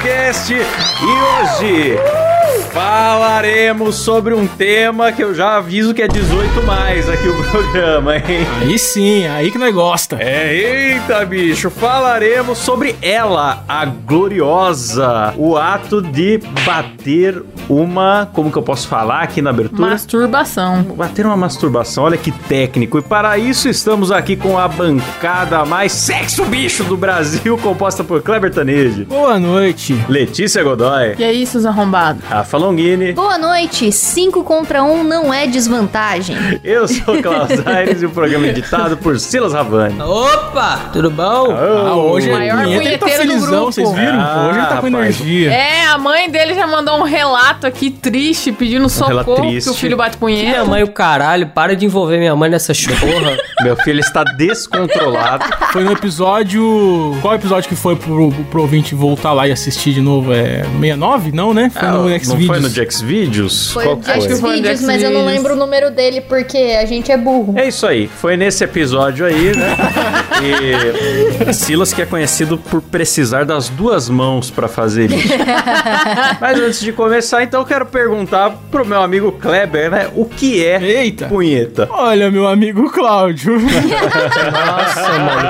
Cast. E hoje falaremos sobre um tema que eu já aviso que é 18 mais aqui o programa, hein? Aí sim, aí que nós gosta. É, eita bicho, falaremos sobre ela, a gloriosa, o ato de bater uma, como que eu posso falar aqui na abertura? Masturbação. Bater uma masturbação, olha que técnico. E para isso estamos aqui com a bancada mais sexo bicho do Brasil, composta por Kleber Tanese, Boa noite. Letícia Godoy, E aí, seus arrombados? Rafa Longini, Boa noite. 5 contra 1 um não é desvantagem. eu sou o Klaus Aires e o programa é editado por Silas Ravani. Opa, tudo bom? Ah, hoje O é maior punheta, ele tá punheteiro do felizão, grupo. vocês viram? Ah, hoje ele tá com rapaz. energia. É, a mãe dele já mandou um relato aqui triste, pedindo relato socorro, triste. que o filho bate punheta. Minha mãe, o caralho, para de envolver minha mãe nessas porra. Meu filho está descontrolado. Foi no episódio. Qual episódio que foi pro, pro ouvinte voltar lá e assistir de novo? É 69? Não, né? Foi no Ah, X não Videos. Foi no Jax Videos? Foi Qual o foi? Acho que Jax Jax mas eu não lembro o número dele porque a gente é burro. É isso aí, foi nesse episódio aí, né? E Silas que é conhecido por precisar das duas mãos pra fazer isso. Mas antes de começar, então eu quero perguntar pro meu amigo Kleber, né? O que é Eita. punheta? Olha, meu amigo Cláudio. Nossa, mano.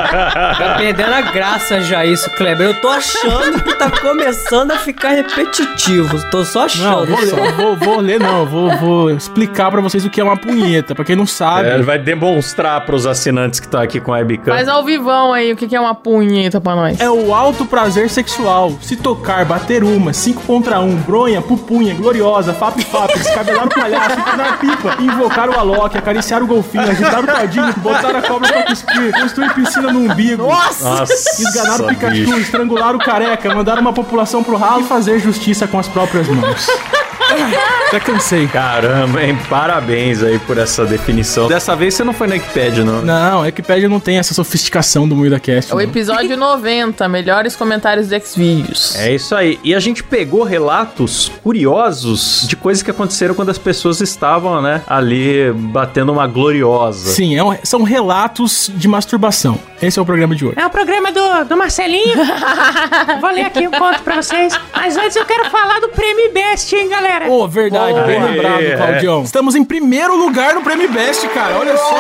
Tá perdendo a graça já isso, Kleber. Eu tô achando que tá começando a ficar repetitivo. Tô só Não, vou, ler, vou, vou ler, não. Vou, vou explicar pra vocês o que é uma punheta. Pra quem não sabe. É, ele vai demonstrar pros assinantes que tá aqui com a webcam. Faz ao vivão aí, o que é uma punheta pra nós? É o alto prazer sexual. Se tocar, bater uma, cinco contra um, bronha, pupunha, gloriosa, fap fap, descabelar o palhaço, empurrar a pipa, invocar o Alok, acariciar o golfinho, agitar o tadinho, botar a cobra pra cuspir, construir piscina no umbigo. Nossa, Esganar o Pikachu, bicho. estrangular o careca, mandar uma população pro ralo e fazer justiça com as próprias mãos. Já cansei. Caramba, hein? Parabéns aí por essa definição. Dessa vez você não foi na Wikipedia, não. Não, a Wikipedia não tem essa sofisticação do Moída Cast. É o não. episódio 90, melhores comentários do Xvideos. É isso aí. E a gente pegou relatos curiosos de coisas que aconteceram quando as pessoas estavam, né, ali batendo uma gloriosa. Sim, é um- são relatos de masturbação. Esse é o programa de hoje. É o programa do, do Marcelinho. Vou ler aqui o conto pra vocês. Mas antes eu quero falar do Prêmio Best, hein, galera? Ô, verdade, Boa. bem lembrado, é. Claudião. Estamos em primeiro lugar no Prêmio Best, cara. Olha só.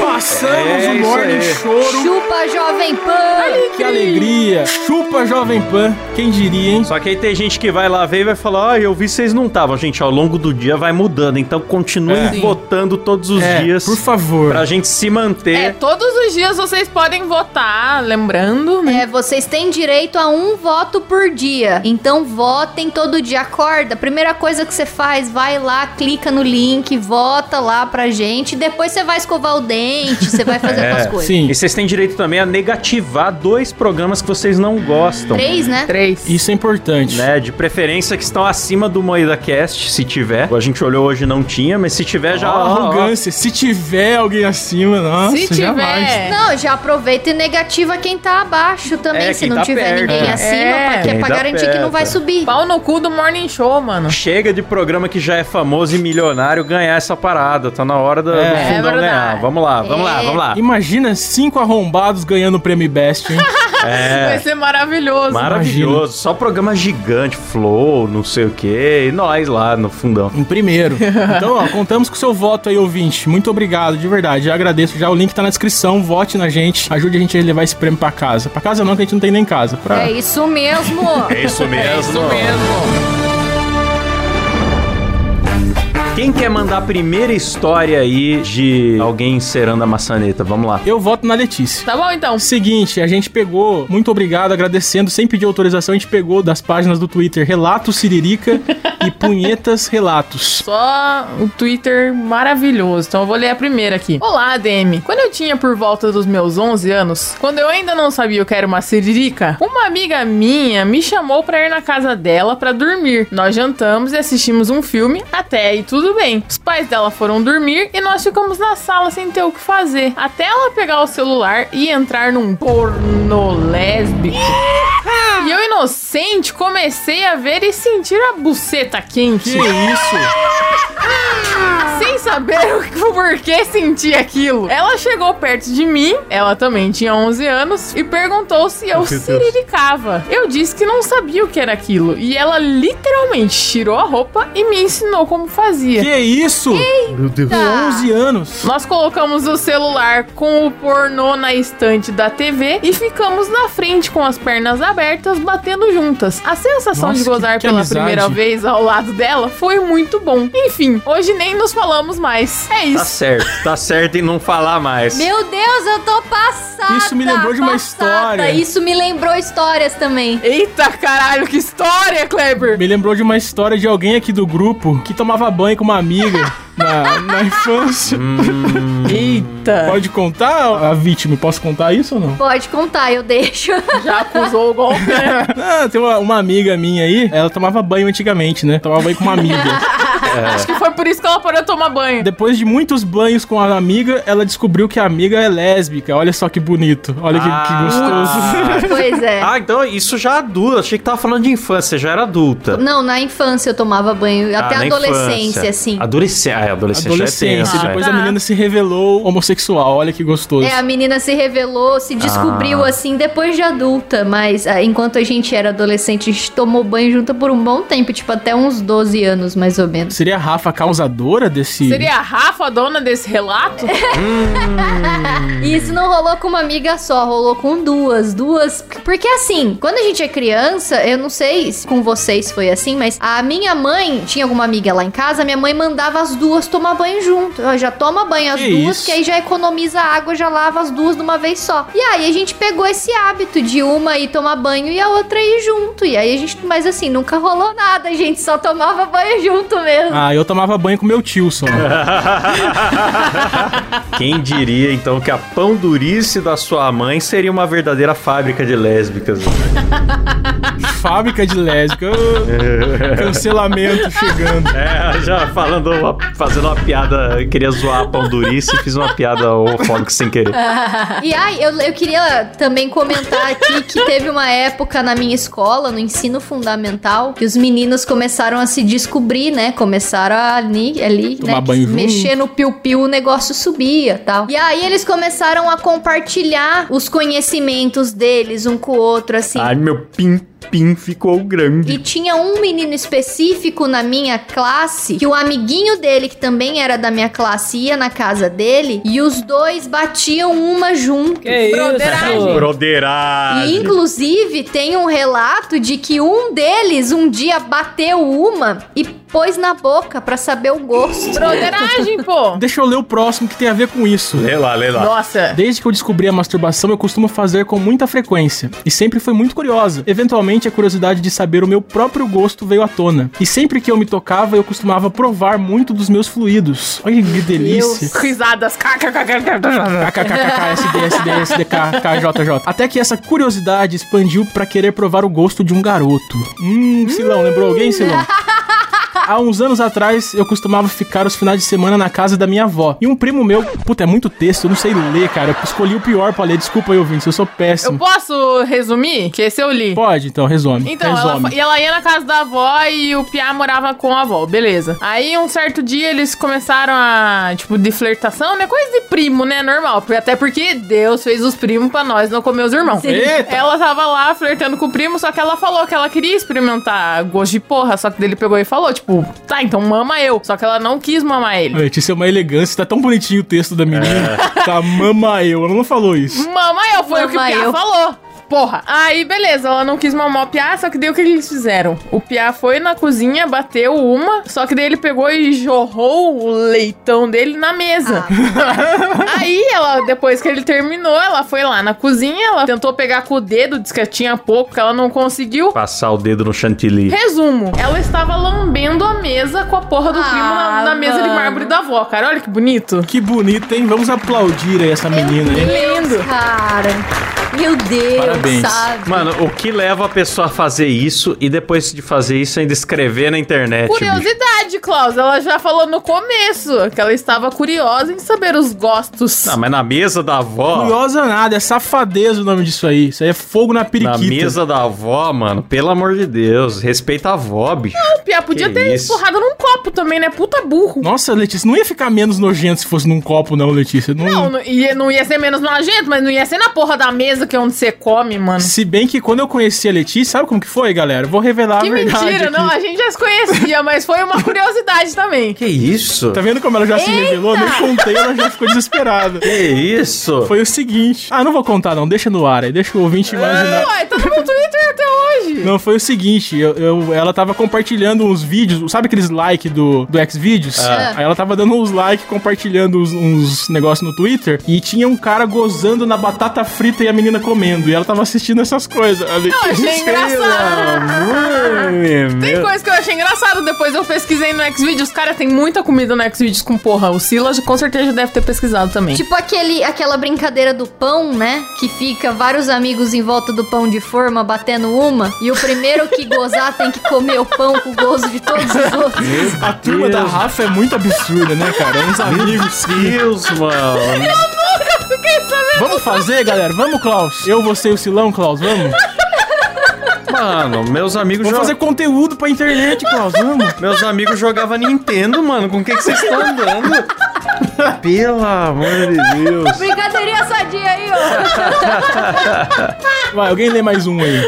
Passamos É o Morning. Choro. Chupa, Jovem Pan! Que alegria. Chupa Jovem Pan. Quem diria, hein? Só que aí tem gente que vai lá ver e vai falar: Ah, eu vi vocês não estavam. Gente, ao longo do dia vai mudando. Então continuem É. votando todos os É, dias por favor. pra gente se manter. É, todos os dias vocês podem votar, lembrando, né? É, vocês têm direito a um voto por dia. Então votem todo dia. Acorda. Primeira coisa que você faz, vai lá, clica no link, vota lá pra gente. Depois você vai escovar o dente, você vai fazer É, outras coisas. Sim. E vocês têm direito também a negativar dois programas que vocês não gostam. Três, né? Três. Isso é importante. Né, de preferência que estão acima do Moeda Cast, se tiver. A gente olhou hoje não tinha, mas se tiver já. Ó, ó, ó, arrogância. Se tiver alguém acima, nossa, Se jamais. tiver. Não, já aproveita e negativa quem tá abaixo também, É, se não tá tiver perto. ninguém acima, É. é Quem pra tá garantir que não vai perto. subir. Pau no cu do Morning Show, mano. Chega de programa que já é famoso e milionário ganhar essa parada. Tá na hora do, É. do É fundão verdade. ganhar. Vamos lá, vamos lá, É. vamos lá. Imagina cinco arrombados ganhando o Prêmio Best, hein? Vai É. ser maravilhoso. Maravilhoso, só programa gigante, Flow, não sei o que, e nós lá no fundão. Em primeiro. Então, ó, contamos com o seu voto aí, ouvinte. Muito obrigado, de verdade. Já agradeço. Já o link tá na descrição. Vote na gente. Ajude a gente a levar esse prêmio pra casa. Pra casa não, que a gente não tem nem casa. Pra... É isso mesmo. É isso mesmo. Isso mesmo. Quem quer mandar a primeira história aí de alguém encerando a maçaneta? Vamos lá. Eu voto na Letícia. Tá bom, então. Seguinte, a gente pegou, muito obrigado, agradecendo, sem pedir autorização, a gente pegou das páginas do Twitter Relatos Siririca e Punhetas Relatos. Só o Twitter maravilhoso. Então eu vou ler a primeira aqui. Olá, ADM. Quando eu tinha por volta dos meus 11 anos, quando eu ainda não sabia o que era uma siririca, uma amiga minha me chamou pra ir na casa dela pra dormir. Nós jantamos e assistimos um filme, até aí tudo bem. Os pais dela foram dormir e nós ficamos na sala sem ter o que fazer. Até ela pegar o celular e entrar num porno lésbico. E eu, inocente, comecei a ver e sentir a buceta quente. Que isso? Saber o porquê senti aquilo. Ela chegou perto de mim, ela também tinha 11 anos, e perguntou se eu Deus. siriricava. Eu disse que não sabia o que era aquilo. E ela literalmente tirou a roupa e me ensinou como fazia. Que isso? Meu Deus. Com 11 anos. Nós colocamos o celular com o pornô na estante da TV e ficamos na frente com as pernas abertas, batendo juntas. A sensação Nossa, de gozar que- que pela amizade. primeira vez ao lado dela foi muito bom. Enfim, hoje nem nos falamos mais. É Tá isso. certo, tá certo em não falar mais. Meu Deus, eu tô passada. Isso me lembrou de uma passada. história. Isso me lembrou histórias também. Eita caralho, que história, Kleber! Me lembrou de uma história de alguém aqui do grupo que tomava banho com uma amiga na, na infância. Eita! Pode contar a vítima? Posso contar isso ou não? Pode contar, eu deixo. Já acusou o golpe, né? Ah, tem uma, uma amiga minha aí, ela tomava banho antigamente, né? Tomava banho com uma amiga. Acho que foi por isso que ela parou de tomar banho. Depois de muitos banhos com a amiga, ela descobriu que a amiga é lésbica. Olha só que bonito. Olha que, que Ah. gostoso. pois é. Ah, então isso já adulto. Achei que tava falando de infância, já era adulta. Não, na infância eu tomava banho, até Ah, a na adolescência, infância. assim. Adolescência. Ah, adolescência, Adolescência. é depois é. a menina se revelou homossexual. Olha que gostoso. É, a menina se revelou, se descobriu Ah. assim depois de adulta, mas ah, enquanto a gente era adolescente, a gente tomou banho junto por um bom tempo, tipo até uns 12 anos mais ou menos. Seria a Rafa causadora desse. Seria a Rafa a dona desse relato? E isso não rolou com uma amiga só, rolou com duas, duas. Porque assim, quando a gente é criança, eu não sei se com vocês foi assim, mas a minha mãe tinha alguma amiga lá em casa, minha mãe mandava as duas tomar banho junto. Ela já toma banho as Que duas, isso? que aí já economiza água, já lava as duas de uma vez só. E aí a gente pegou esse hábito de uma ir tomar banho e a outra ir junto. E aí a gente, mas assim, nunca rolou nada, a gente só tomava banho junto mesmo. Ah, eu tomava banho com meu tio só. Quem diria, então, que a pão durice da sua mãe seria uma verdadeira fábrica de lésbicas. Fábrica de lésbica. Ô, Cancelamento chegando. É, já falando, uma- fazendo uma piada, queria zoar a pão durice e fiz uma piada homofóbica sem querer. E ai, eu, eu queria também comentar aqui que teve uma época na minha escola, no ensino fundamental, que os meninos começaram a se descobrir, né? Começaram a ali, ali né? mexer no piu-piu, o negócio subia tal. E aí eles começaram a compartilhar os conhecimentos deles um com o outro, assim. Ai, meu pim-pim ficou grande. E tinha um menino específico na minha classe que o amiguinho dele, que também era da minha classe, ia na casa dele e os dois batiam uma junto. Que Broderagem. isso? Broderagem. E inclusive tem um relato de que um deles um dia bateu uma e pôs na boca pra saber o gosto. Broderagem, pô! Deixa eu ler o próximo que tem a ver com isso. Lê lá, lê lá. Nossa! Desde que eu descobri a masturbação, eu costumo fazer com muita frequência. E sempre fui muito curiosa. Eventualmente, a curiosidade de saber o meu próprio gosto veio à tona. E sempre que eu me tocava, eu costumava provar muito dos meus fluidos. Olha que delícia. Risadas. SDK, KJJ. Até que essa curiosidade expandiu pra querer provar o gosto de um garoto. Hum, Silão, lembrou alguém, Silão? Há uns anos atrás, eu costumava ficar os finais de semana na casa da minha avó. E um primo meu, puta, é muito texto, eu não sei ler, cara. Eu escolhi o pior pra ler, desculpa aí, ouvintes, eu sou Eu péssimo. posso resumir? Que esse eu li. Pode, então, resume. Então, ela, resume. fa- e ela ia na casa da avó e o Piá morava com a avó, beleza. Aí, um certo dia, eles começaram a, tipo, de flertação, né? Coisa de primo, né? Normal. Até porque Deus fez os primos pra nós não comer os irmãos. Sim. Eita! Ela tava lá flertando com o primo, só que ela falou que ela queria experimentar gosto de porra, só que dele pegou e falou, tipo, tá, então mama eu. Só que ela não quis mamar ele. Letícia é uma elegância, tá tão bonitinho o texto da menina. Tá, mama eu, ela não falou isso. Mama eu, foi o que o Mama eu. falou. Porra. Aí, beleza, ela não quis mamar o Piá, só que daí o que eles fizeram? O Piá foi na cozinha, bateu uma, só que daí ele pegou e jorrou o leitão dele na mesa. Aí, ela, depois que ele terminou, ela foi lá na cozinha, ela tentou pegar com o dedo, disse que tinha pouco, que ela não conseguiu. Passar o dedo no chantilly. Resumo, ela estava lambendo a mesa com a porra do Ah, primo na, na mesa de mármore da avó, cara. Olha que bonito. Que bonito, hein? Vamos aplaudir aí essa menina, hein? Lindo. Cara. Meu Deus, Parabéns. sabe? Mano, o que leva a pessoa a fazer isso e depois de fazer isso ainda escrever na internet? bicho? Curiosidade, Klaus. Ela já falou no começo que ela estava curiosa em saber os gostos. Ah, mas na mesa da avó. Curiosa nada, é safadeza o nome disso aí. Isso aí é fogo na Na periquita. mesa da avó, mano, pelo amor de Deus, respeita a avó, bicho. O Pia podia Que ter isso? empurrado num copo também, né? Puta burro. Nossa, Letícia, não ia ficar menos nojento se fosse num copo, não, Letícia. Não, Não, não ia, não ia ser menos nojento, mas não ia ser na porra da mesa que é onde você come, mano. Se bem que quando eu conheci a Letícia, sabe como que foi, galera? Vou revelar Que a verdade mentira, aqui. não, a gente já se conhecia, mas foi uma curiosidade também. Que isso? Tá vendo como ela já se revelou? Nem contei, ela já ficou desesperada. Que isso? Foi o seguinte. Ah, não vou contar, não. Deixa no ar aí. Deixa o ouvinte imaginar. Ué, tá no meu Twitter até hoje. Não, foi o seguinte, eu, eu- ela tava compartilhando uns vídeos, sabe aqueles like do, do Xvideos? Ah. Aí ela tava dando uns like, compartilhando uns, uns negócios no Twitter, e tinha um cara gozando na batata frita e a menina comendo, e ela tava assistindo essas coisas. Ali. Eu achei engraçado. Amor, Tem meu- coisa que eu achei engraçado. Depois eu pesquisei no Xvideos. Cara, tem muita comida no Xvideos com porra. O Silas com certeza deve ter pesquisado também. Tipo aquele, aquela brincadeira do pão, né? Que fica vários amigos em volta do pão de forma batendo uma. E o primeiro que gozar tem que comer o pão com o gozo de todos os outros. A turma da Rafa é muito absurda, né, cara? Uns amigos que... Deus, mano. Fiquei sabendo. Vamos fazer, galera? Vamos, Klaus? Eu, você e o Silão, Klaus, vamos? Mano, meus amigos Vamos fazer conteúdo pra internet, Klaus, vamos? Meus amigos jogavam Nintendo, mano. Com o que que vocês estão andando? Pelo amor de Deus. Brincadeirinha sadia aí, ó. Vai, alguém lê mais um aí.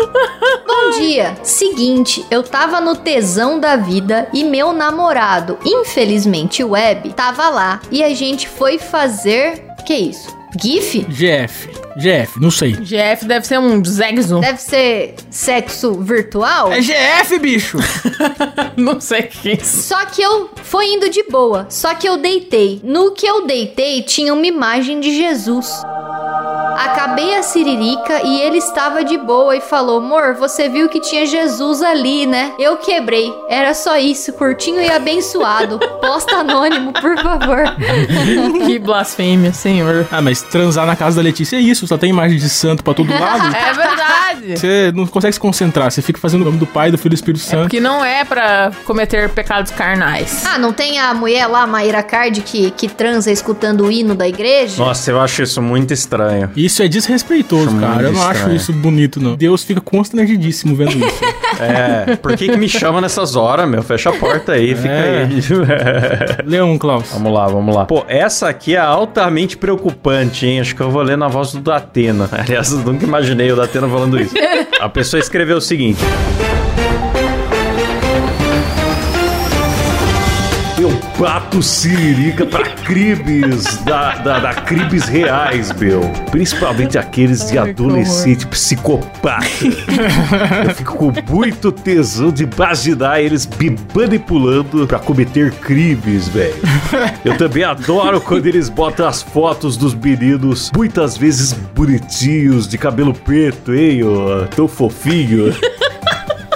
Bom dia. Seguinte, eu tava no tesão da vida e meu namorado, infelizmente web, tava lá. E a gente foi fazer. Que isso? GIF? GF. GF, não sei. GF deve ser um Zegzo. Deve ser sexo virtual? É GF, bicho! Não sei o que é isso. Só que eu foi indo de boa. Só que eu deitei. No que eu deitei tinha uma imagem de Jesus. Acabei a siririca e ele estava de boa e falou: Amor, você viu que tinha Jesus ali, né? Eu quebrei. Era só isso, curtinho e abençoado. Posta anônimo, por favor. Que blasfêmia, senhor. Ah, mas transar na casa da Letícia é isso, só tem imagem de santo pra todo lado. É verdade. Você não consegue se concentrar, você fica fazendo o nome do Pai, do Filho e do Espírito Santo. Porque não é pra cometer pecados carnais. Ah, não tem a mulher lá, Maíra Card, que, que transa escutando o hino da igreja? Nossa, eu acho isso muito estranho. Isso é desrespeitoso, cara. Eu não acho isso bonito, não. Deus fica constrangidíssimo vendo isso. É, por que que me chama nessas horas, meu? Fecha a porta aí, fica É. aí. Lê um, Klaus. Vamos lá, vamos lá. Pô, essa aqui é altamente preocupante, hein? Acho que eu vou ler na voz do Datena. Aliás, eu nunca imaginei o Datena falando isso. A pessoa escreveu o seguinte. Eu bato siririca pra cribes da, da, da cribes reais, meu. Principalmente aqueles de Ai, adolescente psicopata. Eu fico com muito tesão de imaginar eles me manipulando pra cometer crimes, velho. Eu também adoro quando eles botam as fotos dos meninos, muitas vezes bonitinhos, de cabelo preto, hein, ó, tão fofinho.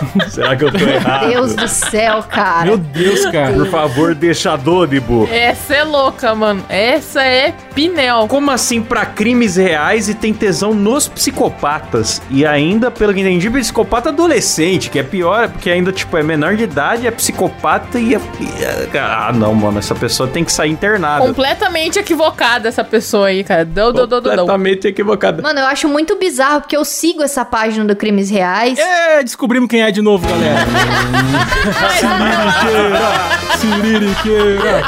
Será que eu tô errado? Deus do céu, cara. Meu Deus, cara. Por favor, deixa anônimo. Essa é louca, mano. Essa é Pinel. Como assim pra crimes reais e tem tesão nos psicopatas? E ainda, pelo que entendi, psicopata adolescente, que é pior, porque ainda, tipo, é menor de idade, é psicopata e é... é- Ah, não, mano, essa pessoa tem que sair internada. Completamente equivocada essa pessoa aí, cara. Dão, dão, dão, dão. Completamente equivocada. Mano, eu acho muito bizarro, porque eu sigo essa página do Crimes Reais. É, descobrimos quem é de novo, galera. Siririqueira.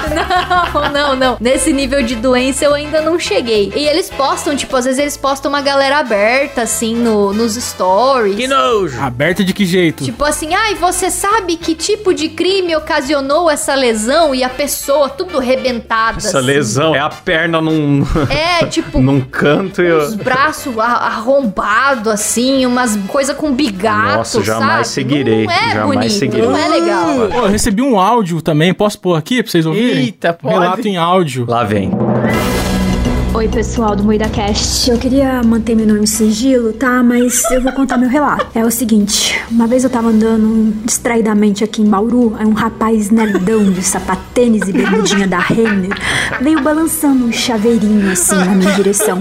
Não, não, não. Nesse nível de doença eu ainda não cheguei. E eles postam, tipo, às vezes eles postam uma galera aberta, assim, no, nos stories. Que nojo. Aberta de que jeito? Tipo assim, ai, você sabe que tipo de crime ocasionou essa lesão e a pessoa tudo rebentada. Essa assim. lesão é a perna num, É, tipo, num canto e... os eu- braços arrombados, assim, umas coisa com bigato, Nossa, jamais sabe? Seguirei, Não é jamais bonito, seguirei. não é legal. Pô, eu recebi um áudio também, posso pôr aqui pra vocês ouvirem? Eita, pode. Relato em áudio. Lá vem. Oi, pessoal do Moída Cast. Eu queria manter meu nome em sigilo, tá? Mas eu vou contar meu relato. É o seguinte: uma vez eu tava andando distraidamente aqui em Bauru, aí um rapaz nerdão de sapatênis e bermudinha da Renner veio balançando um chaveirinho assim na minha direção.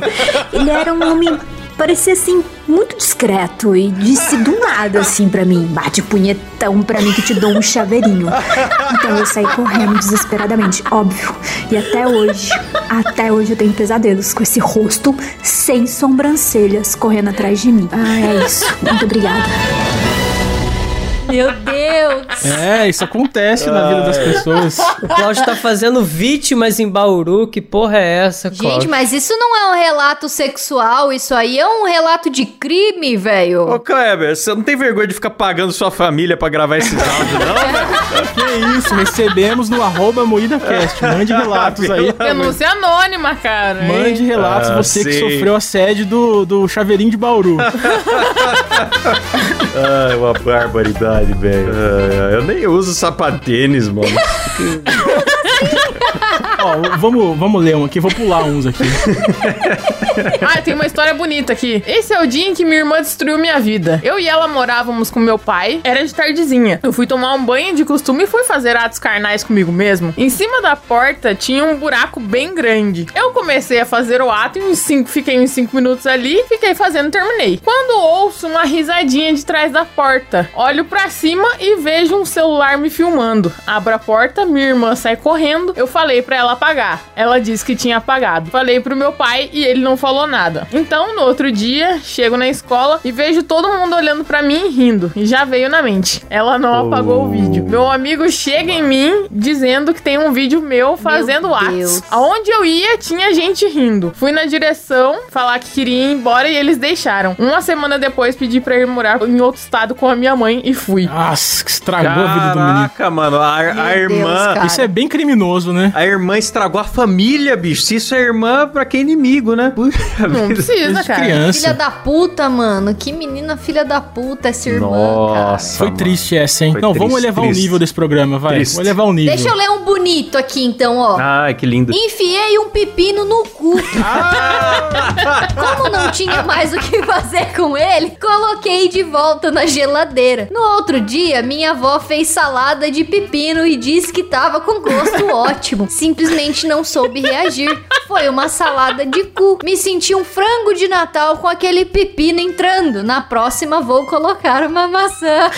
Ele era um homem parecia assim, muito discreto e disse do nada assim pra mim: bate punhetão pra mim que te dou um chaveirinho. Então eu saí correndo desesperadamente, óbvio. E até hoje, até hoje eu tenho pesadelos com esse rosto sem sobrancelhas correndo atrás de mim. Ah, é isso. Muito obrigada. Meu Deus. É, isso acontece na vida das pessoas. O Cláudio tá fazendo vítimas em Bauru. Que porra é essa, Cláudio? Gente, mas isso não é um relato sexual, isso aí é um relato de crime, velho. Ô, Kleber, você não tem vergonha de ficar pagando sua família pra gravar esses áudios, não, velho? Que isso, recebemos no arroba MoídaCast. Mande relatos aí. Denúncia anônima, cara. Mande relatos, Ah, você que sim. sofreu assédio do, do chaveirinho de Bauru. Ai, uma barbaridade, velho. Ai, eu nem uso sapatênis, mano. Ó, vamos, vamos ler um aqui, vou pular uns aqui. Ah, tem uma história bonita aqui. Esse é o dia em que minha irmã destruiu minha vida. Eu e ela morávamos com meu pai, era de tardezinha. Eu fui tomar um banho de costume e fui fazer atos carnais comigo mesmo. Em cima da porta tinha um buraco bem grande. Eu comecei a fazer o ato e uns cinco, fiquei uns 5 minutos ali, fiquei fazendo terminei. Quando ouço uma risadinha de trás da porta, olho pra cima e vejo um celular me filmando. Abro a porta, minha irmã sai correndo. Eu falei pra ela apagar. Ela disse que tinha apagado. Falei pro meu pai e ele não falou nada. Então, no outro dia, chego na escola e vejo todo mundo olhando pra mim e rindo. E já veio na mente. Ela não apagou o vídeo. Meu amigo chega em mim dizendo que tem um vídeo meu fazendo Deus. atos. Aonde eu ia, tinha gente rindo. Fui na direção falar que queria ir embora e eles deixaram. Uma semana depois, pedi pra ir morar em outro estado com a minha mãe e fui. Nossa, que estragou a vida do menino. Caraca, mano. A, a Meu Deus, irmã. cara. Isso é bem criminoso, né? A irmã estragou a família, bicho. Se isso é irmã, pra que inimigo, né? Puxa Não vida. precisa, Desde cara. criança. Filha da puta, mano. Que menina filha da puta essa irmã, cara. Nossa. Foi mano. triste essa, hein? Foi Não, vamos triste, elevar triste. o nível desse programa, vai. Triste. Vamos elevar o nível. Deixa eu ler um bonito aqui, então, ó. Ai, que lindo. Enfiei um pepino no cu. Como não tinha mais o que fazer com ele, coloquei de volta na geladeira. No outro dia, minha avó fez salada de pepino e disse que tava com gosto ótimo. Simplesmente não soube reagir. Foi uma salada de cu. Me senti um frango de Natal com aquele pepino entrando. Na próxima, vou colocar uma maçã.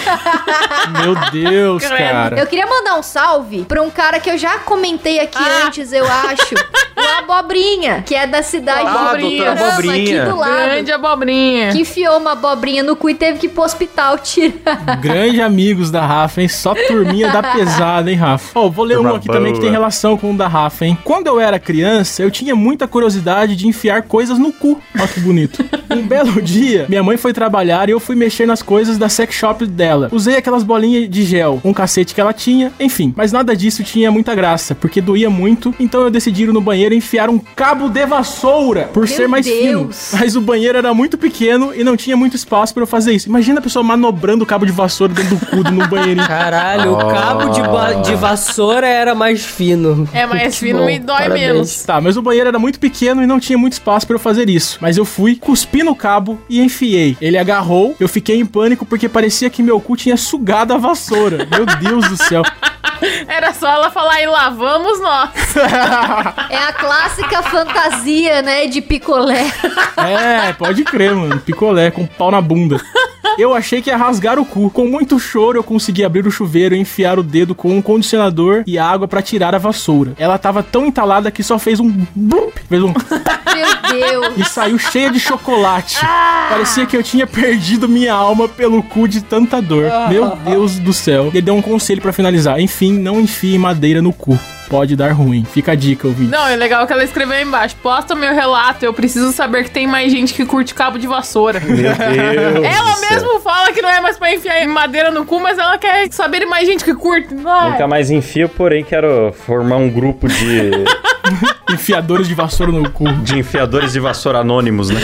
Meu Deus, cara. Eu queria mandar um salve pra um cara que eu já comentei aqui Ah. antes, eu acho. O Abobrinha, que é da cidade Ah, de Abobrinha. aqui do lado. Grande abobrinha. Que enfiou uma abobrinha no cu e teve que ir pro hospital tirar. Grande amigos da Rafa, hein? Só turminha da pesada, hein, Rafa? Ó, vou ler Turma um aqui também que tem relação com o da Rafa, hein? Quando eu era criança, eu tinha muita curiosidade de enfiar coisas no cu. Olha que bonito. Um belo dia, minha mãe foi trabalhar e eu fui mexer nas coisas da sex shop dela. Usei aquelas bolinhas de gel, um cacete que ela tinha, enfim. Mas nada disso tinha muita graça, porque doía muito, então eu decidi ir no banheiro e enfiar um cabo de vassoura, por Meu ser mais Deus. fino. Mas o banheiro era muito pequeno e não tinha muito espaço pra eu fazer isso. Imagina a pessoa manobrando o cabo de vassoura dentro do cu no banheirinho. Caralho, o cabo de, de vassoura era mais fino. É mais Que fino bom, e dói parabéns. menos. Tá, mas o banheiro era muito pequeno e não tinha muito espaço pra eu fazer isso. Mas eu fui, cuspi no cabo e enfiei. Ele agarrou, eu fiquei em pânico porque parecia que meu cu tinha sugado a vassoura. Meu Deus do céu. Era só ela falar, e lá vamos nós. É a clássica fantasia, né, de picolé. É, pode crer, mano. Picolé com pau na bunda. Eu achei que ia rasgar o cu. Com muito choro, eu consegui abrir o chuveiro e enfiar o dedo com um condicionador e água pra tirar a vassoura. Ela tava tão entalada que só fez um blup, fez um Meu Deus. e saiu cheia de chocolate. Parecia que eu tinha perdido minha alma pelo cu de tanta dor. Meu Deus do céu. Ele deu um conselho pra finalizar. Enfim, não enfie madeira no cu. Pode dar ruim. Fica a dica, ouvinte. Não, é legal que ela escreveu aí embaixo. Posta meu relato, eu preciso saber que tem mais gente que curte cabo de vassoura. Meu Deus. Ela do céu. mesmo fala que não é mais pra enfiar madeira no cu, mas ela quer saber de mais gente que curte. Nunca mais enfio, porém quero formar um grupo de, Enfiadores de vassoura no cu. de enfiadores de vassoura anônimos, né?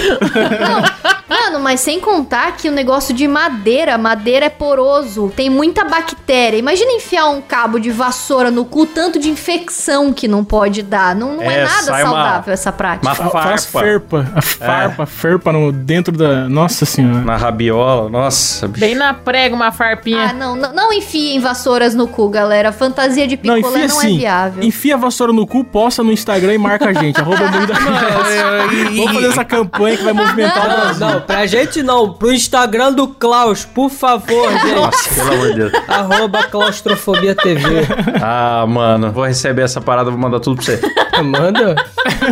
Mano, Mano, mas sem contar que o negócio de madeira, madeira é poroso, tem muita bactéria. Imagina enfiar um cabo de vassoura no cu, tanto de infecção que não pode dar. Não, não é, É, nada sai uma- saudável essa prática. Uma Fa- Faz farpa ferpa. A farpa, ferpa no, dentro da. Nossa senhora. na rabiola. Nossa, bicho. Bem na prega, uma farpinha. Ah, não, não, não enfiem vassouras no cu, galera. Fantasia de Não, picolé enfia não, assim. é viável. Enfia a vassoura no cu, posta no Instagram e marca a gente. Arroba. Vamos fazer essa campanha que vai movimentar o Não, Brasil. não, pra gente não. Pro Instagram do Klaus, por favor, gente. Nossa, pelo amor de Deus. Arroba Claustrofobia TV. Ah, mano, vou receber essa parada, vou mandar tudo pra você. Manda.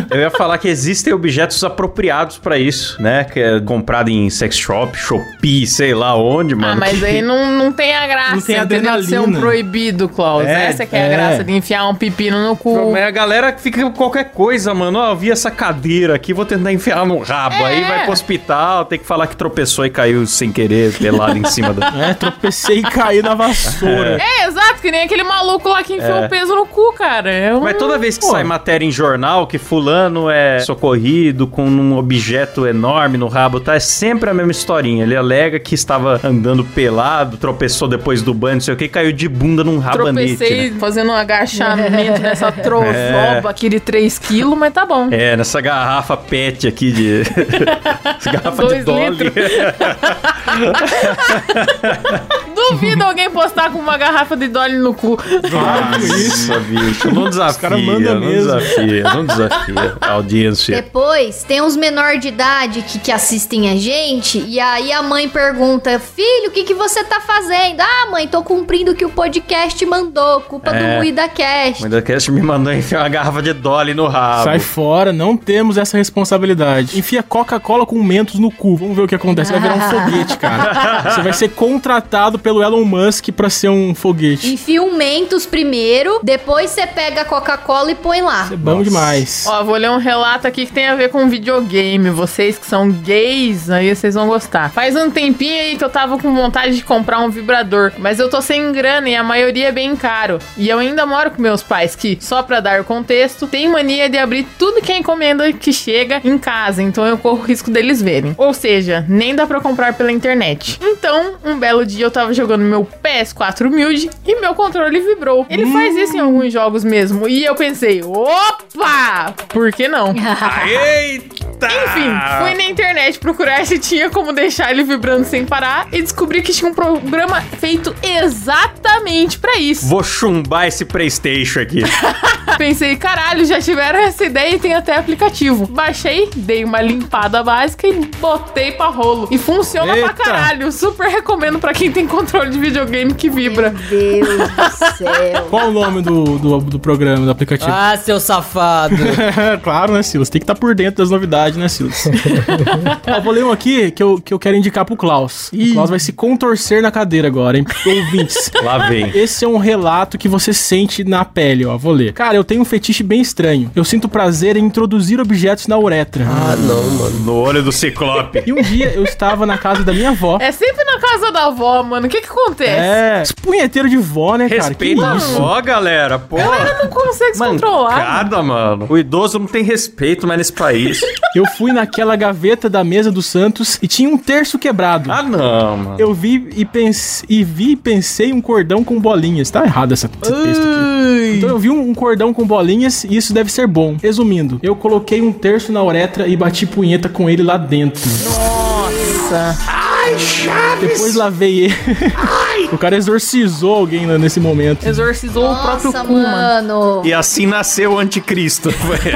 Eu ia falar que existem objetos apropriados pra isso, né? Que é comprado em sex shop, Shopee, sei lá onde, mano. Ah, mas que- aí não, não tem a graça, Não tem? De ser um adrenalina. proibido, Klaus. É, Essa que é, a é. graça de enfiar um pepino no cu. Mas a galera fica com qualquer coisa, mano. Ó, eu vi essa cadeira aqui, vou tentar enfiar no rabo. É. Aí vai pro hospital, tem que falar que tropeçou e caiu sem querer, pelado em cima da. É, tropecei e caí na vassoura. É, exato, que nem aquele maluco lá que enfiou É. o peso no cu, cara. É um... Mas toda vez que Pô. sai matéria em jornal que fulano é socorrido com um objeto enorme no rabo, tá? É sempre a mesma historinha. Ele alega que estava andando pelado, tropeçou depois do banho, não sei o que, caiu de bunda num rabanete. Tropecei né? fazendo um agachamento nessa trozoba aqui de 3 quilos, mas tá bom. É, nessa garrafa pet aqui de. Garrafa de Dolly. litros. Duvido alguém postar com uma garrafa de Dolly no cu. Nossa, bicho. Não desafia. caras mandam não mesmo. desafia, não desafia audiência. Depois, tem uns menor de idade que, que assistem a gente, e aí a mãe pergunta: Filho, o que, que você tá fazendo? Ah, mãe, tô cumprindo o que o podcast mandou, culpa do É. Muida Cast. O Cast me mandou enfiar uma garrafa de Dolly no rabo. Sai fora, não temos essa responsabilidade. Enfia Coca-Cola com mentos no cu. Vamos ver o que acontece. Vai virar um foguete, cara. Você vai ser contratado pelo Elon Musk pra ser um foguete. Enfia um Mentos primeiro, depois você pega a Coca-Cola e põe lá. É bom demais. Ó, vou ler um relato aqui que tem a ver com videogame. Vocês que são gays, aí vocês vão gostar. Faz um tempinho aí que eu tava com vontade de comprar um vibrador, mas eu tô sem grana e a maioria é bem caro. E eu ainda moro com meus pais, que, só pra dar contexto, tem mania de abrir tudo que é encomenda que chega em casa, então eu corro o risco deles verem. Ou seja, nem dá pra comprar pela internet. Então, um belo dia eu tava jogando meu PS4 humilde e meu controle vibrou. Ele faz isso em alguns jogos mesmo. E eu pensei, opa! Por que não? Eita! Enfim, fui na internet procurar se tinha como deixar ele vibrando sem parar e descobri que tinha um programa feito exatamente pra isso. Vou chumbar esse Playstation aqui. Pensei, caralho, já tiveram essa ideia e tem até aplicativo. Baixei, dei uma limpada básica e botei pra rolo. E funciona Eita. pra caralho. Super recomendo pra quem tem controle de videogame que vibra. Deus do céu. Qual o nome do, do, do programa, do aplicativo? Ah, seu safado. Claro, né, Silas? Tem que estar por dentro das novidades, né, Silas? Ó, vou ler um aqui que eu, que eu quero indicar pro Klaus. O Klaus vai se contorcer na cadeira agora, hein? Ouvintes. Lá vem. Esse é um relato que você sente na pele, ó. Vou ler. Cara, eu tenho um fetiche bem estranho. Eu sinto prazer em introduzir objetos na uretra. ah, não, mano. No olho do Ciclope. E um dia eu estava na casa da minha avó. É sempre na casa da avó, mano. O que que acontece? É, esse punheteiro de vó, né, cara? Que Respeita a avó, galera. Porra. Não consegue se controlar. Mancada, mano. O idoso não tem respeito mais nesse país. Eu fui naquela gaveta da mesa do Santos e tinha um terço quebrado. ah, não, mano. Eu vi e, pense, e vi e pensei um cordão com bolinhas. Tá errado essa, esse texto aqui. Então eu vi um, um cordão com bolinhas e isso deve ser bom. Resumindo, eu coloquei um terço na uretra e bati punheta com ele lá dentro. Nossa. Depois lavei ele. O cara exorcizou alguém né, nesse momento. Exorcizou o próprio Nossa, cu, mano. mano. E assim nasceu o anticristo. Foi, foi-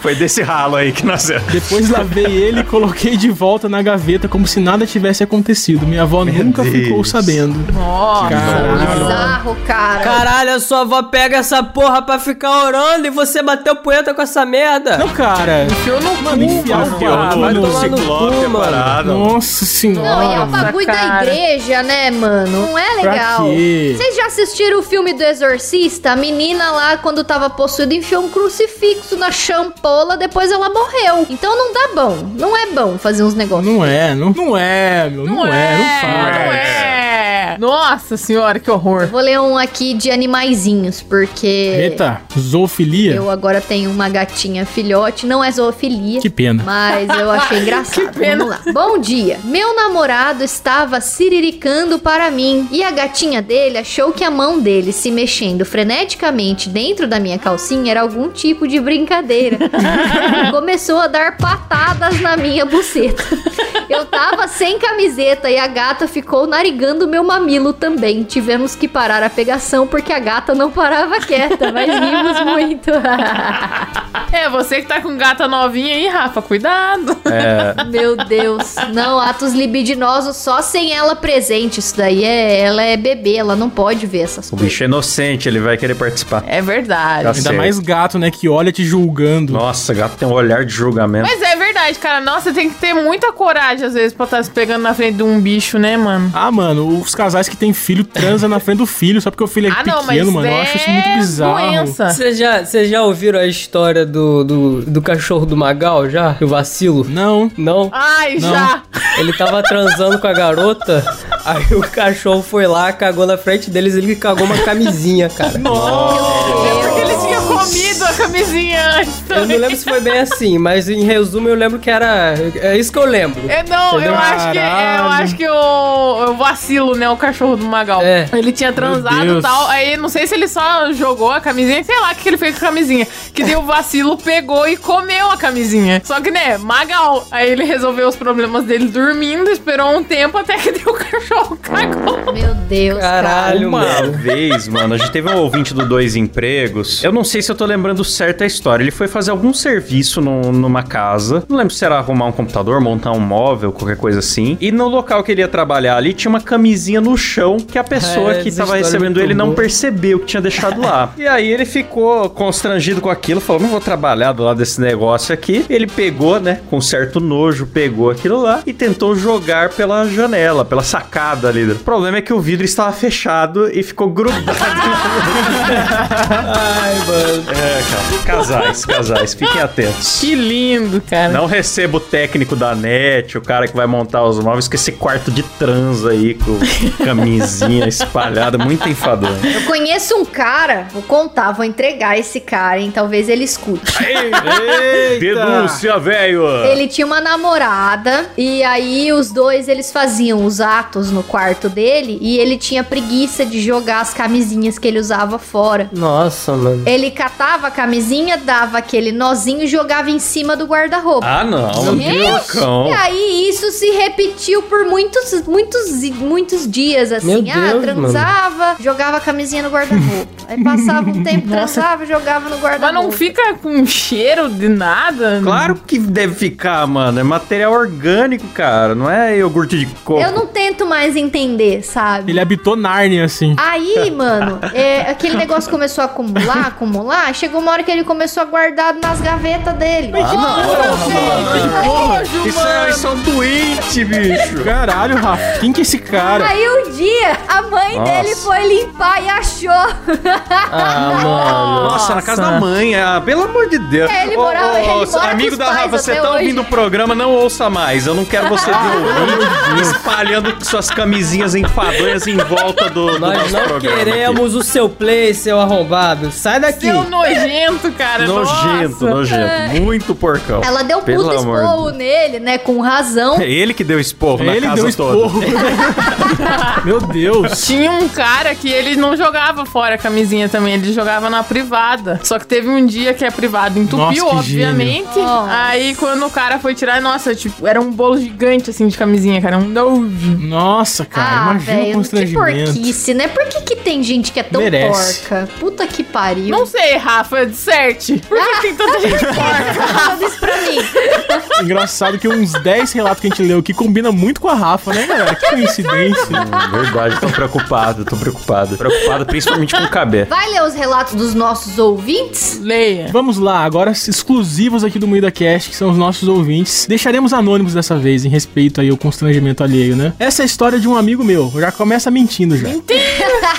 foi desse ralo aí que nasceu. Depois lavei ele e coloquei de volta na gaveta como se nada tivesse acontecido. Minha avó nunca Deus. ficou sabendo. Nossa. Caralho. Bizarro, cara. Caralho, a sua avó pega essa porra pra ficar orando e você bateu punheta com essa merda. Não, cara. Enfiou no Mano, cu, enfiar mano. Enfiou no Ciclope cu, mano. Nossa Não, e é senhora. o bagulho da igreja, né, mano? Não é Pra legal. Vocês já assistiram o filme do Exorcista? A menina lá, quando tava possuída, enfiou um crucifixo na champola, depois ela morreu. Então não dá bom. Não é bom fazer uns negócios. Não é, não, não é, meu. Não, é, não fala. Não é. Nossa senhora, que horror. Vou ler um aqui de animaizinhos, porque Eita, zoofilia? eu agora tenho uma gatinha filhote, não é zoofilia. Que pena. Mas eu achei engraçado. Que pena. Vamos lá. Bom dia. Meu namorado estava siriricando para mim e a gatinha dele achou que a mão dele se mexendo freneticamente dentro da minha calcinha era algum tipo de brincadeira. Começou a dar patadas na minha buceta. Eu tava sem camiseta e a gata ficou narigando meu mamilo também. Tivemos que parar a pegação porque a gata não parava quieta, mas rimos muito. É, você que tá com gata novinha aí, Rafa, cuidado. É, Meu Deus. Não, atos libidinosos só sem ela presente. Isso daí é. Ela é bebê, ela não pode ver essas o coisas. bicho é inocente, ele vai querer participar. É verdade. Tá Ainda certo. mais gato, né? Que olha te julgando. Nossa, gato tem um olhar de julgamento. Mas é verdade, cara. Nossa, tem que ter muita coragem, às vezes, pra estar se pegando na frente de um bicho, né, mano? Ah, mano, os casais que têm filho transam na frente do filho só porque o filho é ah, pequeno, não, mas mano. Eu é acho isso muito bizarro. doença. Vocês já, já ouviram a história do, do, do cachorro do Magal, já? O vacilo? Não. Não? Ai, Não. já. Ele tava transando com a garota, aí o cachorro foi lá, cagou na frente deles e ele cagou uma camisinha, cara. É porque ele tinha comido camisinha antes Eu não lembro se foi bem assim, mas em resumo eu lembro que era. É isso que eu lembro. É, não, eu acho que, é, eu acho que o, o vacilo, né? O cachorro do Magal. É. Ele tinha transado e tal. Aí não sei se ele só jogou a camisinha, sei lá o que ele fez com a camisinha. Que o vacilo pegou e comeu a camisinha. Só que, né, Magal. Aí ele resolveu os problemas dele dormindo, esperou um tempo até que deu o cachorro cagou. Meu Deus. cara. Caralho, Uma mano. vez, mano, a gente teve um ouvinte do Dois Empregos. Eu não sei se eu tô lembrando certo a história. Ele foi fazer algum serviço num- numa casa. Não lembro se era arrumar um computador, montar um móvel, qualquer coisa assim. E no local que ele ia trabalhar ali, tinha uma camisinha no chão que a pessoa É, que tava é recebendo ele não percebeu que tinha deixado lá. e aí ele ficou constrangido com aquilo, falou: não vou trabalhar do lado desse negócio aqui. Ele pegou, né, com certo nojo, pegou aquilo lá e tentou jogar pela janela, pela sacada ali. O problema é que o vidro estava fechado e ficou grudado. Ai, mano. é, cara. Casais, casais, fiquem atentos. Que lindo, cara. Não receba o técnico da net, o cara que vai montar os móveis, com esse quarto de trans aí, com camisinha espalhada, muito enfadonho. Eu conheço um cara, vou contar, vou entregar esse cara, hein? Talvez ele escute. Denúncia, velho! Ele tinha uma namorada e aí os dois eles faziam os atos no quarto dele e ele tinha preguiça de jogar as camisinhas que ele usava fora. Nossa, mano. Ele catava a camisinha, dava aquele nozinho e jogava em cima do guarda-roupa. Ah, não, Gente, loucão. E aí isso se repetiu por muitos, muitos, muitos dias, assim. Meu ah, Deus, transava, jogava a camisinha no guarda-roupa. aí passava um tempo, transava, jogava no Mas guarda-roupa. não fica com cheiro de nada? Claro que deve ficar, mano. É material orgânico, cara. Não é iogurte de coco. Eu não tento mais entender, sabe? Ele habitou Nárnia, assim. Aí, mano, é, aquele negócio começou a acumular, acumular. Chegou uma hora que ele começou a guardar nas gavetas dele. Nojo, Isso é, isso é um doente, bicho. Caralho, Rafa. Quem que é esse cara? Aí um dia mãe Nossa. dele foi limpar e achou. Ah, mano. Nossa, na casa da mãe. Ah, pelo amor de Deus. É, ele morava- ele mora com amigo os da Rafa, você tá hoje. ouvindo o programa, não ouça mais. Eu não quero você de ouvir espalhando suas camisinhas enfadonhas em volta do, do Nós nosso não programa. queremos o seu play, seu arrombado. Sai daqui. Seu nojento, cara. aqui. Nojento, nossa. nojento. Muito porcão. Ela deu Pelo amor esporro nele, né? Com razão. É ele que deu esporro na Ele casa deu toda. esporro. Meu Deus. Tinha um cara que ele não jogava fora a camisinha também, ele jogava na privada. Só que teve um dia que a privada entupiu, Nossa, obviamente. gênio. Aí quando o cara foi tirar, nossa, tipo, era um bolo gigante assim de camisinha, cara, um nojo. Nossa, cara, ah, imagina o velho, que constrangimento. porquice, né? Por que, que tem gente que é tão Merece. porca? Puta que pariu. Não sei, Rafa, disserte. Por que tem tanta gente porca? Fala isso pra mim. Engraçado que uns 10 relatos que a gente leu aqui combina muito com a Rafa, né, galera? Que coincidência. Hum, Verdade, tô preocupado, tô preocupado. Preocupado principalmente com o cabé. Vai ler os relatos dos nossos ouvintes? Leia. Vamos lá, agora exclusivos aqui do Moída Cast, que são os nossos ouvintes. Deixaremos anônimos dessa vez, em respeito aí ao constrangimento alheio, né? Essa é a história de um amigo meu, já começa mentindo já.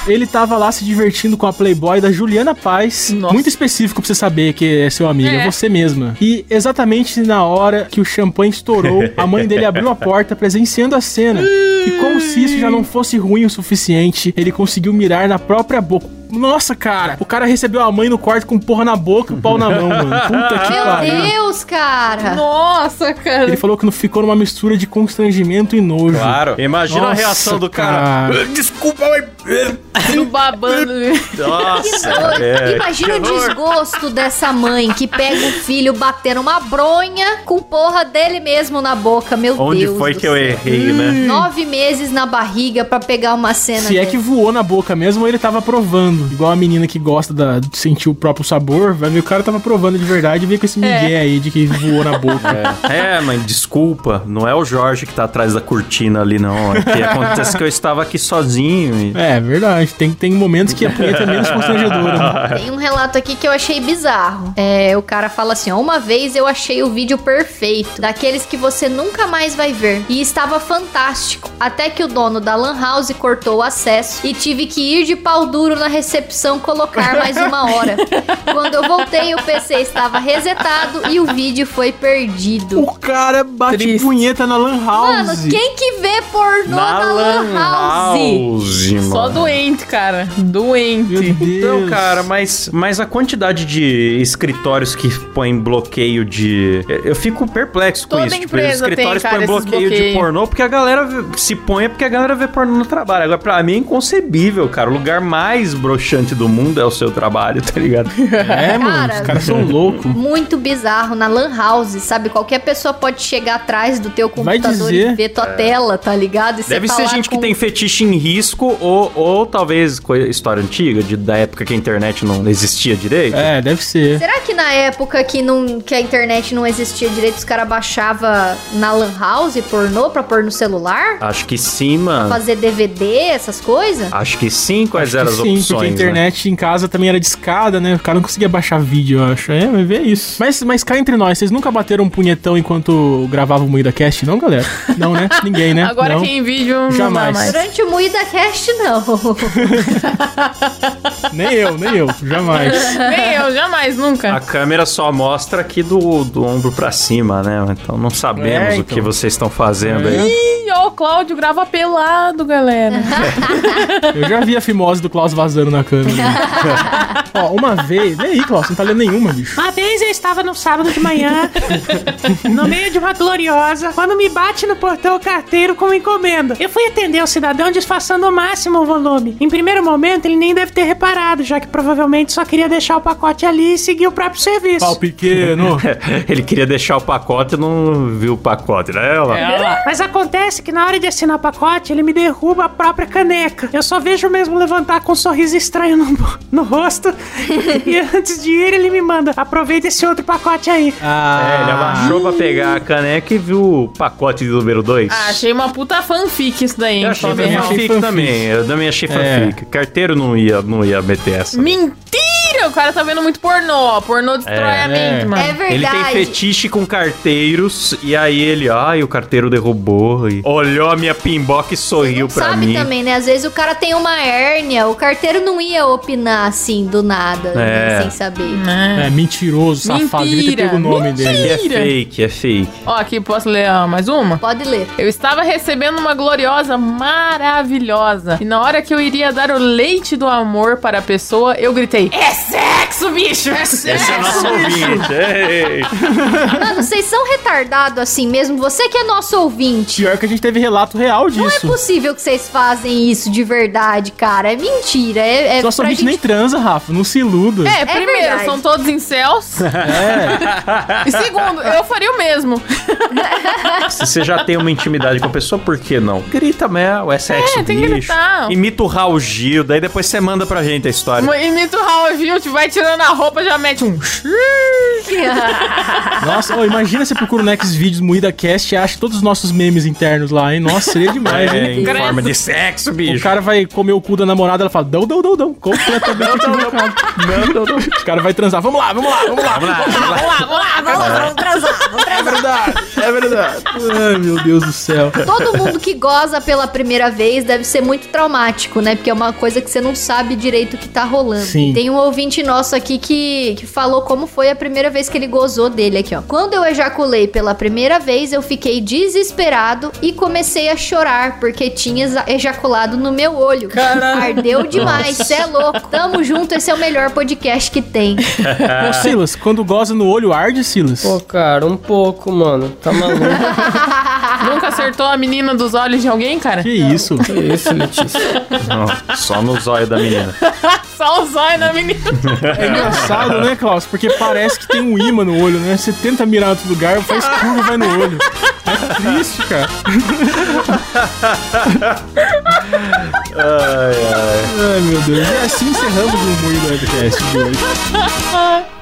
Ele tava lá se divertindo com a Playboy da Juliana Paz. Nossa. Muito específico pra você saber que é seu amigo, é. É. você mesma. E exatamente na hora que o champanhe estourou, a mãe dele abriu a porta presenciando a cena. E como se isso já não fosse ruim o suficiente, ele conseguiu mirar na própria boca. Nossa, cara, o cara recebeu a mãe no quarto com porra na boca e o pau na mão, mano. Puta que Meu pariu. Deus, cara. Nossa, cara. Ele falou que não ficou numa mistura de constrangimento e nojo. Claro. Imagina a Nossa, reação do cara. cara. Desculpa, mãe. No babando. Nossa. Oi, é, Imagina o desgosto dessa mãe que pega o filho batendo uma bronha com porra dele mesmo na boca. Meu Onde Deus. foi do que eu céu. errei, né? Nove meses na barriga pra pegar uma cena. Se é dessa. que voou na boca mesmo, ou ele tava provando. Igual a menina que gosta da- de sentir o próprio sabor, vai ver o cara tava provando de verdade e veio com esse migué aí de que voou na boca. É, mãe, desculpa. Não é o Jorge que tá atrás da cortina ali, não. É que acontece que eu estava aqui sozinho. e- É, verdade. Tem, tem momentos que a punheta é menos constrangedora. Né? Tem um relato aqui que eu achei bizarro. É, o cara fala assim: ó, uma vez eu achei o vídeo perfeito, daqueles que você nunca mais vai ver. E estava fantástico. Até que o dono da Lan House cortou o acesso e tive que ir de pau duro na recepção colocar mais uma hora. Quando eu voltei, o PC estava resetado e o vídeo foi perdido. O cara bate Triste. punheta na Lan House. Mano, quem que vê pornô na, Na Lan House? House, mano. Só doente, cara. Doente. Meu Deus. Então, cara, mas, mas a quantidade de escritórios que põem bloqueio de. Eu fico perplexo com Toda isso. Tipo, os empresa tem, escritórios cara, põem esses bloqueio de pornô porque a galera se põe é porque a galera vê pornô no trabalho. Agora, pra mim é inconcebível, cara. O lugar mais broxante do mundo é o seu trabalho, tá ligado? É, mano, Cara. os caras são loucos. Muito bizarro na Lan House, sabe? Qualquer pessoa pode chegar atrás do teu computador dizer. e ver tua tela, tá ligado? E você Deve ser gente com- que tem fetiche em risco ou, ou talvez história antiga, de, da época que a internet não existia direito. É, deve ser. Será que na época que, não, que a internet não existia direito, os caras baixavam na Lan House pornô pra pôr no celular? Acho que sim, mano. Fazer DVD, essas coisas? Acho que sim. Quais eram as Sim, opções? A né? internet em casa também era discada, né? O cara não conseguia baixar vídeo, eu acho. É, mas vê isso. Mas, mas cá entre nós, vocês nunca bateram um punhetão enquanto gravavam o Moída Cast, não, galera? Não, né? Ninguém, né? Agora não. aqui em vídeo não Jamais. dá mais. Durante o Moída Cast, não. Nem eu, nem eu. Jamais. Nem eu, jamais, nunca. A câmera só mostra aqui do, do ombro pra cima, né? Então não sabemos É, o então. que vocês estão fazendo aí. Ih, ó, o Cláudio grava pelado, galera. Eu já vi a fimose do Klaus vazando na câmera. Ó, uma vez. Nem aí, Klaus, você não tá lendo nenhuma, bicho. Uma vez eu estava no sábado de manhã, no meio de uma gloriosa, quando me bate no portão o carteiro com uma encomenda. Eu fui atender o cidadão disfarçando ao máximo o volume. Em primeiro momento, ele nem deve ter reparado, já que provavelmente só queria deixar o pacote ali e seguir o próprio serviço. Pau pequeno. Ele queria deixar o pacote e não viu o pacote, né? Ela? Ela. Mas acontece que na hora de assinar o pacote, ele me derruba a própria caneca. Eu só vejo mesmo levantar com um sorriso estranho no, no rosto. e antes de ir, ele me manda: aproveita esse outro pacote aí. Ah, É, ele abaixou pra pegar a caneca e viu o pacote de número 2. Ah, achei uma puta fanfic isso daí, hein? Eu achei achei fanfic fanfic. também. Eu também achei É. fanfic. Carteiro não ia, não ia meter essa. Mentira! O cara tá vendo muito pornô. Pornô destrói É. a mente, É. mano. É verdade. Ele tem fetiche com carteiros e aí ele, ai, o carteiro derrubou e olhou a minha pimboca e sorriu pra Sabe mim. também, né? Às vezes o cara tem uma hérnia, o carteiro não ia opinar assim, do nada, né, É. sem saber. É. É, mentiroso, safado. Devia ter Mentira, pego o nome mentira. dele. É Mentira. fake, é fake. Ó, aqui, posso ler ó, mais uma? Pode ler. Eu estava recebendo uma gloriosa maravilhosa. E na hora que eu iria dar o leite do amor para a pessoa, eu gritei: É sexo, bicho! É sexo! Esse é nosso ouvinte. Ei. Mano, vocês são retardados assim mesmo? Você que é nosso ouvinte. Pior que a gente teve relato real Não é disso. possível que vocês fazem isso de verdade, cara. É mentira. É, é Nosso pra ouvinte nem gente... transa, Rafa. Não se iluda. É, primeiro, verdade. são todos em céus. É. E segundo, eu faria o mesmo. Se você já tem uma intimidade com a pessoa, por que não? Grita mel, é sexo, É, tem que bicho. gritar. Imita o Raul Gil, daí depois você manda pra gente a história. Imita o Raul Gil, te vai tirando a roupa, já mete um. Nossa, ó, imagina você procura no Xvideos Moída Cast e acha todos os nossos memes internos lá, hein? Nossa, seria demais, É, hein? em forma de sexo, O bicho. cara vai comer o cu da namorada, ela fala, dão, dão, dão, dão. Completamente equivocado. Não, não, não. Os caras vai transar. Vamos lá, vamos lá, vamos lá. Vamos lá, vamos lá. Vamos lá, vamos lá, vamos lá. Vamos transar, vamos É verdade, é verdade. Ai, meu Deus do céu. Todo mundo que goza pela primeira vez deve ser muito traumático, né? Porque é uma coisa que você não sabe direito o que tá rolando. Sim. Tem um ouvinte nosso aqui que, que falou como foi a primeira vez que ele gozou dele aqui, ó. Quando eu ejaculei pela primeira vez, eu fiquei desesperado e comecei a chorar porque tinha ejaculado no meu olho. Caralho. Ardeu demais, cê é louco. Tamo junto, esse é o melhor podcast que tem. Ô, Silas, quando goza no olho, arde, Silas? Pô, cara, um pouco, mano. Tá maluco. Nunca acertou a menina dos olhos de alguém, cara? Que isso? que isso, Letícia? Não, só no zóio da menina. Só os olhos da menina. É engraçado, né, Klaus? Porque parece que tem um imã no olho, né? Você tenta mirar em outro lugar, faz curva e vai no olho. É triste, cara. Ai, ai. Ai, meu Deus. E assim encerramos o Moído Webcast de hoje.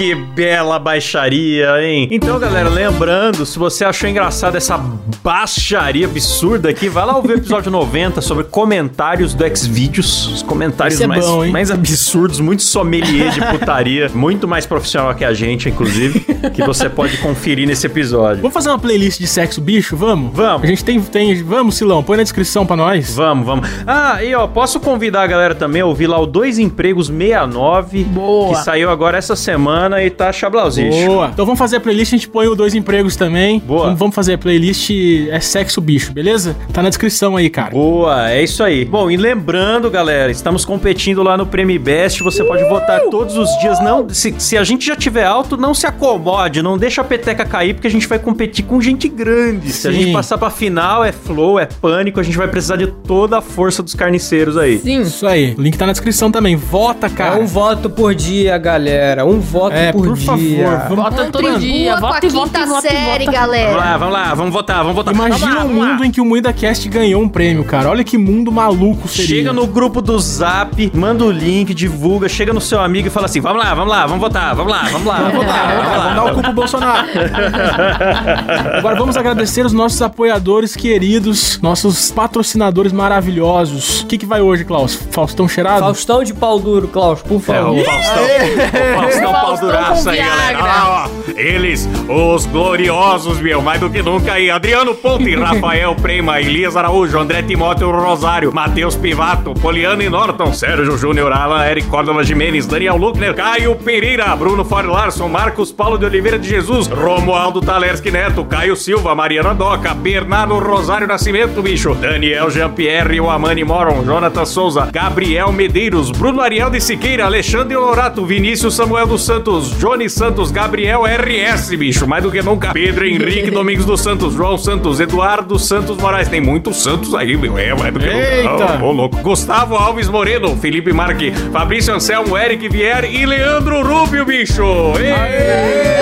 Que bela baixaria, hein? Então, galera, lembrando, se você achou engraçado essa baixaria absurda aqui, vai lá ouvir o episódio 90 sobre comentários do Xvideos. Os comentários é mais, bom, mais absurdos, muito sommelier de putaria, muito mais profissional que a gente, inclusive, que você pode conferir nesse episódio. Vamos fazer uma playlist de sexo bicho? Vamos? Vamos. A gente tem, tem. Vamos, Silão, põe na descrição pra nós. Vamos, vamos. Ah, e ó, posso convidar a galera também a ouvir lá o Dois Empregos 69, Boa. que saiu agora essa semana e tá chablausístico. Boa. Então vamos fazer a playlist, a gente põe o dois empregos também. Boa. Vamos, vamos fazer a playlist é sexo bicho, beleza? Tá na descrição aí, cara. Boa, é isso aí. Bom, e lembrando, galera, estamos competindo lá no Prêmio Best. Você pode votar todos os dias. Não, se, se a gente já tiver alto, não se acomode, não deixa a peteca cair, porque a gente vai competir com gente grande. Se a Sim. gente passar pra final, é flow, é pânico, a gente vai precisar de toda a força dos carniceiros aí. Sim. Isso aí. O link tá na descrição também. Vota, É cara. um voto por dia, galera. Um voto É, por, por dia. favor, vamos- Vota todo dia. Vota e vota quinta vota série, vota. Vamos galera. lá, vamos lá, vamos votar, vamos votar. Imagina Vamos lá, um vamos lá. mundo em que o Moída Cast ganhou um prêmio, cara. Olha que mundo maluco seria. Chega no grupo do Zap, manda o link, divulga, chega no seu amigo e fala assim: vamos lá, vamos lá, vamos votar, vamos lá, vamos lá, vamos votar, vamos lá. Vamos dar o cu pro Bolsonaro. Agora vamos agradecer os nossos apoiadores queridos, nossos patrocinadores maravilhosos. O que, que vai hoje, Klaus? Faustão cheirado? Faustão de pau duro, Klaus, por É, favor. o Faustão. O Faustão pau Faustão com aí, galera. Ah, ó, eles, os gloriosos, meu, mais do que nunca aí. Adriano Ponte, Rafael Prema, Elias Araújo, André Timóteo Rosário, Matheus Pivato, Poliano e Norton, Sérgio Júnior, Alan, Eric Córdova Jimenez, Daniel Luckner, Caio Pereira, Bruno Ford Larson, Marcos Paulo de Oliveira de Jesus, Romualdo Talerski Neto, Caio Silva, Mariana Doca, Bernardo Rosário Nascimento, bicho, Daniel Jean-Pierre, Oamani Moron, Jonathan Souza, Gabriel Medeiros, Bruno Ariel de Siqueira, Alexandre Lorato, Vinícius Samuel dos Santos, Johnny Santos, Gabriel RS, bicho, mais do que nunca, Pedro Henrique Domingos dos Santos, João Santos, Eduardo Santos Moraes, tem muitos Santos aí, meu, é mais do que Eita. nunca. Ô, louco. Gustavo Alves Moreno, Felipe Marque, Fabrício Anselmo, Eric Vier e Leandro Rubio, bicho. Ê!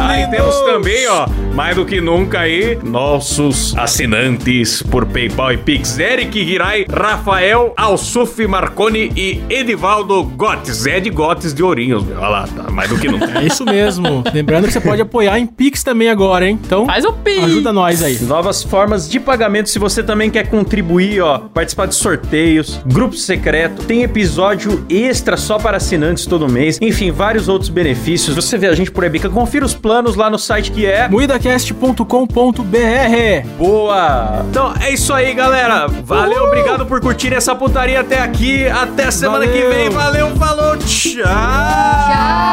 Aí temos também, ó, mais do que nunca aí, nossos assinantes por PayPal e Pix, Eric Girai, Rafael Alsuf Marconi e Edivaldo Gotes, é de Gotes de Ourinhos, meu. Olha lá, tá mais do que nunca. É isso mesmo. Lembrando que você pode apoiar em Pix também agora, hein? Então, Faz o pi. ajuda nós aí. Novas formas de pagamento se você também quer contribuir, ó, participar de sorteios, grupo secreto, tem episódio extra só para assinantes todo mês, enfim, vários outros benefícios. Você vê a gente por aí, Bica, confira os planos lá no site que é Moidacast.com.br boa. Então é isso aí, galera. Valeu, obrigado por curtir essa putaria até aqui. Até semana que Valeu. vem. Valeu, falou, tchau. Tchau!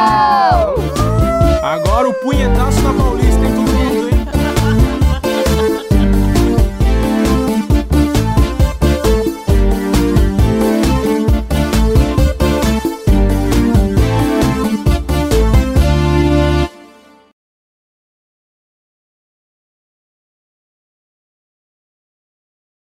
Agora o punhetaço na Paulista, hein?